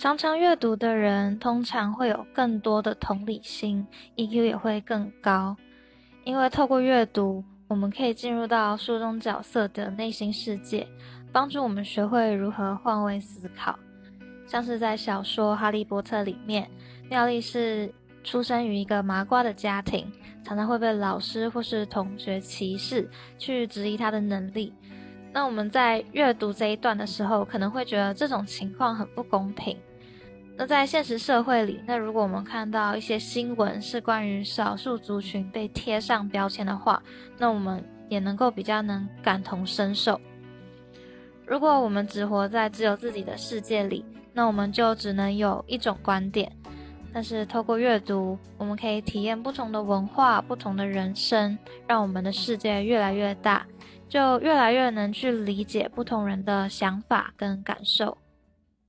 常常阅读的人通常会有更多的同理心，EQ 也会更高。因为透过阅读，我们可以进入到书中角色的内心世界，帮助我们学会如何换位思考。像是在小说《哈利波特》里面，妙丽是出生于一个麻瓜的家庭，常常会被老师或是同学歧视，去质疑她的能力。那我们在阅读这一段的时候，可能会觉得这种情况很不公平。那在现实社会里，那如果我们看到一些新闻是关于少数族群被贴上标签的话，那我们也能够比较能感同身受。如果我们只活在只有自己的世界里，那我们就只能有一种观点。但是透过阅读，我们可以体验不同的文化、不同的人生，让我们的世界越来越大，就越来越能去理解不同人的想法跟感受。